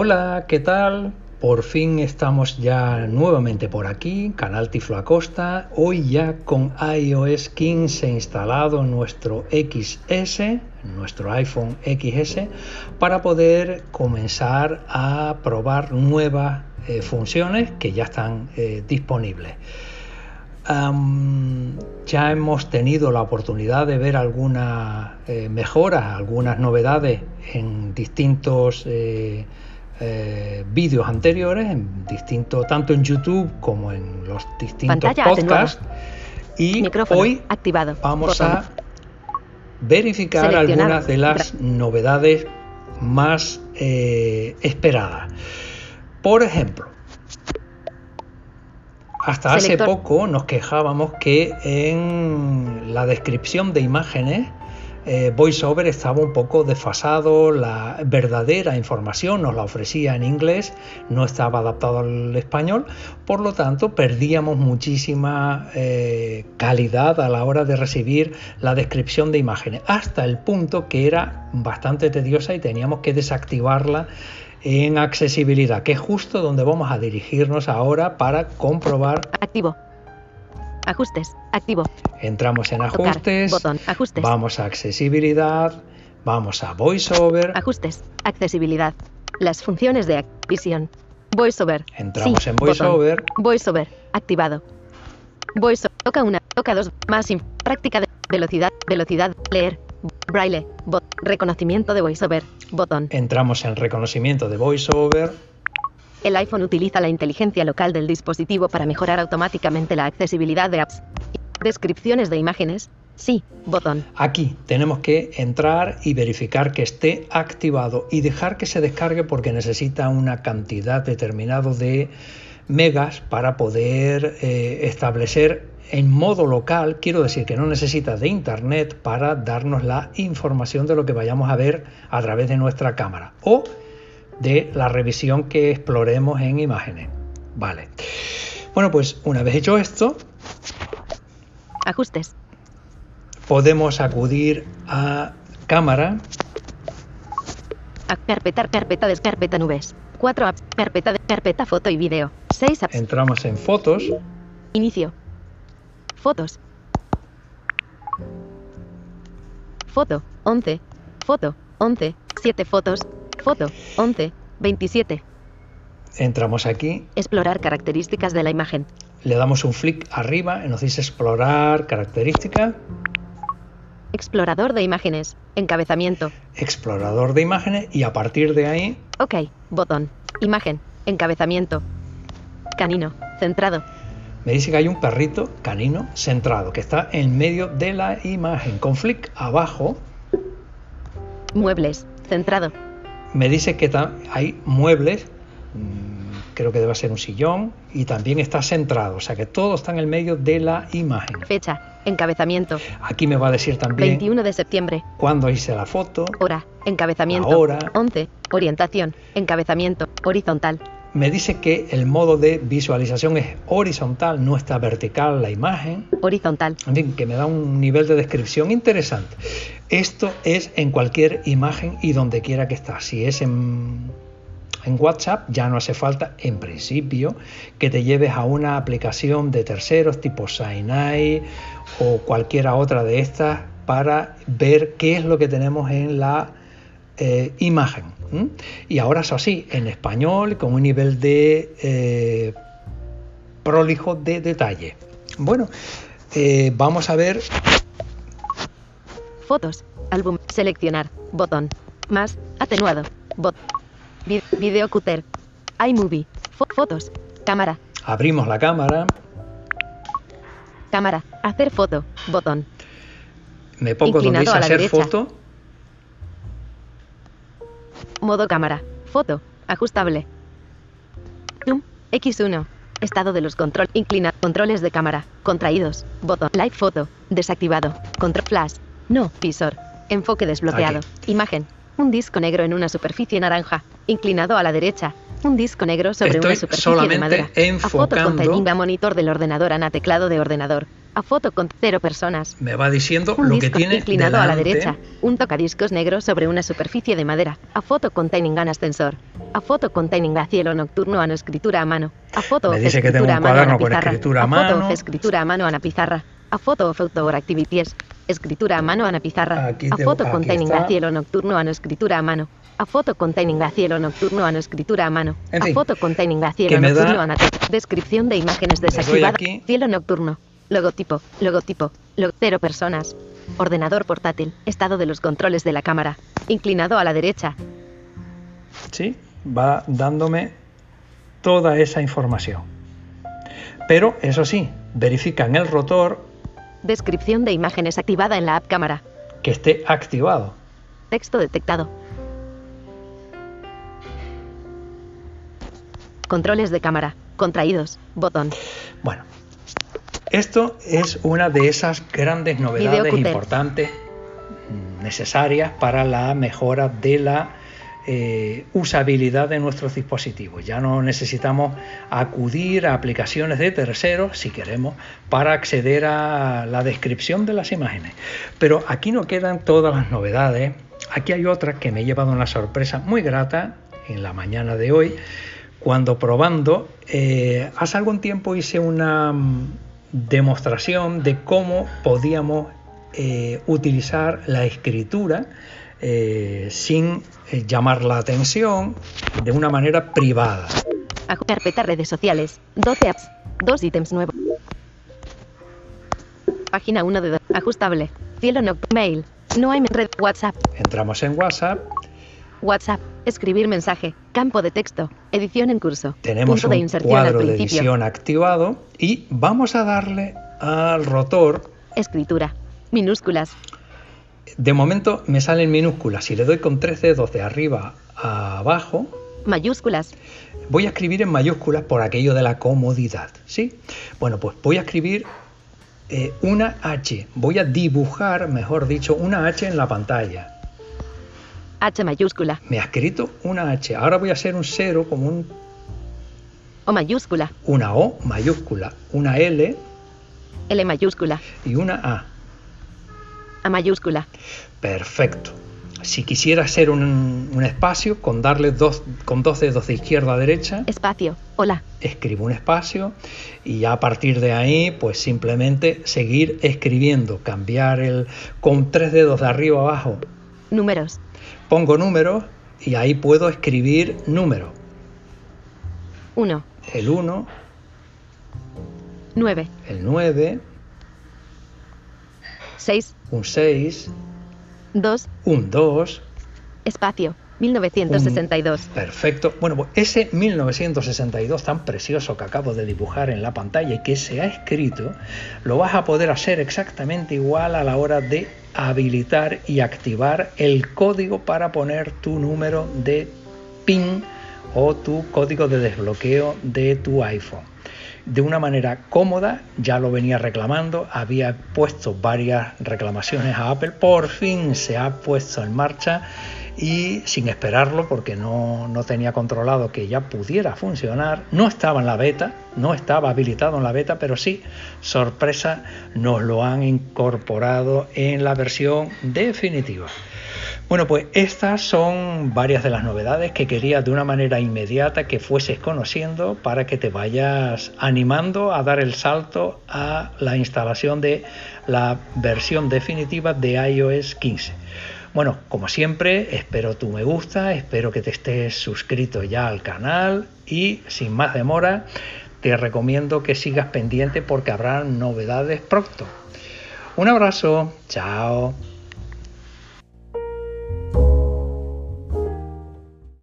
Hola, ¿qué tal? Por fin estamos ya nuevamente por aquí, Canal Tiflo Acosta, hoy ya con iOS 15 instalado en nuestro XS, nuestro iPhone XS, para poder comenzar a probar nuevas eh, funciones que ya están eh, disponibles. ya hemos tenido la oportunidad de ver algunas eh, mejoras, algunas novedades en distintos vídeos anteriores, en distinto, tanto en YouTube como en los distintos podcasts. Y hoy activado. vamos a verificar algunas de las novedades más eh, esperadas. Por ejemplo, hasta hace poco nos quejábamos que en la descripción de imágenes eh, VoiceOver estaba un poco desfasado, la verdadera información nos la ofrecía en inglés, no estaba adaptado al español, por lo tanto perdíamos muchísima eh, calidad a la hora de recibir la descripción de imágenes, hasta el punto que era bastante tediosa y teníamos que desactivarla en accesibilidad, que es justo donde vamos a dirigirnos ahora para comprobar. Activo. Ajustes. Activo. Entramos en ajustes. botón. Ajustes. Vamos a accesibilidad. Vamos a VoiceOver. Ajustes. Accesibilidad. Las funciones de visión. VoiceOver. Entramos en VoiceOver. VoiceOver. Activado. VoiceOver. Toca una. Toca dos. Más. Práctica de velocidad. Velocidad. Leer. Braille. Bot. Reconocimiento de VoiceOver. Botón. Entramos en reconocimiento de VoiceOver. El iPhone utiliza la inteligencia local del dispositivo para mejorar automáticamente la accesibilidad de apps. Descripciones de imágenes. Sí, botón. Aquí tenemos que entrar y verificar que esté activado y dejar que se descargue porque necesita una cantidad determinada de megas para poder eh, establecer en modo local, quiero decir que no necesita de internet para darnos la información de lo que vayamos a ver a través de nuestra cámara o de la revisión que exploremos en imágenes. Vale. Bueno, pues una vez hecho esto, ajustes. Podemos acudir a cámara. A carpeta, carpeta, descarpeta nubes. Cuatro apps, carpeta, de, carpeta, foto y video. Seis apps. Entramos en fotos. Inicio. Fotos. Foto, 11. Foto, 11. 7 fotos, Foto, 11, 27. Entramos aquí. Explorar características de la imagen. Le damos un flick arriba y nos dice explorar característica. Explorador de imágenes. Encabezamiento. Explorador de imágenes y a partir de ahí. Ok. Botón. Imagen. Encabezamiento. Canino. Centrado. Me dice que hay un perrito canino centrado que está en medio de la imagen. Con flick abajo. Muebles. Centrado me dice que hay muebles, mm, creo que debe ser un sillón, y también está centrado, o sea que todo está en el medio de la imagen. Fecha, encabezamiento. Aquí me va a decir también 21 de septiembre. Cuándo hice la foto. Hora, encabezamiento. Hora. 11, orientación, encabezamiento, horizontal. Me dice que el modo de visualización es horizontal, no está vertical la imagen. Horizontal. En fin, que me da un nivel de descripción interesante. Esto es en cualquier imagen y donde quiera que está. Si es en, en WhatsApp, ya no hace falta, en principio, que te lleves a una aplicación de terceros tipo Sinai o cualquiera otra de estas para ver qué es lo que tenemos en la eh, imagen. Y ahora eso sí, en español, con un nivel de eh, prolijo de detalle. Bueno, eh, vamos a ver Fotos. Álbum. Seleccionar. Botón. Más. Atenuado. Bot. video cutter. iMovie. fotos. Cámara. Abrimos la cámara. Cámara. Hacer foto. Botón. Me pongo donde dice hacer foto. Modo cámara. Foto. Ajustable. Zoom. X1. Estado de los control. Inclina. Controles de cámara. Contraídos. Botón. Live foto. Desactivado. Control flash. No, visor. Enfoque desbloqueado. Imagen. Un disco negro en una superficie naranja. Inclinado a la derecha. Un disco negro sobre Estoy una superficie solamente de madera. A foto enfocando- conteniendo monitor del ordenador ana teclado de ordenador. A foto con cero personas. Me va diciendo Un lo que tiene inclinado a la derecha. Un tocadiscos negro sobre una superficie de madera. A foto containing an ascensor. A foto containing a cielo nocturno an escritura a mano. A foto Me of dice que tengo escritura un a mano cuaderno ana con pizarra. escritura a a foto escritura a mano ana pizarra. A foto of outdoor activities. Escritura a mano ana pizarra. Aquí a foto containing está. a cielo nocturno an escritura a mano. A foto containing a cielo nocturno an escritura a mano. En a foto containing a cielo nocturno an Descripción de imágenes desactivada. Cielo nocturno. Logotipo. Logotipo. Log cero personas. Ordenador portátil. Estado de los controles de la cámara. Inclinado a la derecha. ¿sí? Va dándome toda esa información. Pero eso sí, verifica en el rotor Descripción de imágenes activada en la app cámara. que esté activado. Texto detectado. Controles de cámara. Contraídos. Botón. Bueno, esto es una de esas grandes novedades importantes mm, necesarias para la mejora de la eh, usabilidad de nuestros dispositivos. Ya no necesitamos acudir a aplicaciones de terceros si queremos para acceder a la descripción de las imágenes. Pero aquí no quedan todas las novedades. Aquí hay otra que me he llevado una sorpresa muy grata en la mañana de hoy cuando probando, eh, hace algún tiempo hice una mm, demostración de cómo podíamos eh, utilizar la escritura eh, sin eh, llamar la atención de una manera privada. Aju- Carpeta redes sociales. 12 apps. Dos ítems nuevos. Página 1 de 2. Ajustable. Cielo nocturno. Mail. No hay red. WhatsApp. Entramos en WhatsApp, WhatsApp. Escribir mensaje. Campo de texto. Edición en curso. tenemos Punto de un al cuadro de edición activado y vamos a darle al rotor. Escritura. Minúsculas. De momento me salen minúsculas. Si le doy con tres dedos de arriba a abajo, Mayúsculas. Voy a escribir en mayúsculas por aquello de la comodidad, ¿sí? Bueno, pues voy a escribir eh, una H. Voy a dibujar, mejor dicho, una H en la pantalla. H mayúscula. Me ha escrito una H. Ahora voy a hacer un cero como un- O mayúscula. una O mayúscula, una L L mayúscula. y una A. A mayúscula. Perfecto. Si quisiera hacer un, un espacio, con darle dos, con dos dedos de izquierda a derecha, Espacio. Hola. escribo un espacio y ya a partir de ahí pues simplemente seguir escribiendo, cambiar el con tres dedos de arriba a abajo, Números. pongo números y ahí puedo escribir número, 1. el 1, 9. el 9, 6. un 6, 2. un 2, Espacio. 1962. perfecto. Bueno, pues ese 1962 tan precioso que acabo de dibujar en la pantalla y que se ha escrito, lo vas a poder hacer exactamente igual a la hora de habilitar y activar el código para poner tu número de PIN o tu código de desbloqueo de tu iPhone. De una manera cómoda, ya lo venía reclamando, había puesto varias reclamaciones a Apple, por fin se ha puesto en marcha y sin esperarlo porque no, no tenía controlado que ya pudiera funcionar, no estaba en la beta, no estaba habilitado en la beta, pero sí, sorpresa, nos lo han incorporado en la versión definitiva. Bueno, pues estas son varias de las novedades que quería de una manera inmediata que fueses conociendo para que te vayas animando a dar el salto a la instalación de la versión definitiva de iOS 15. Bueno, como siempre, espero tu me gusta, espero que te estés suscrito ya al canal y sin más demora, te recomiendo que sigas pendiente porque habrá novedades pronto. Un abrazo, chao.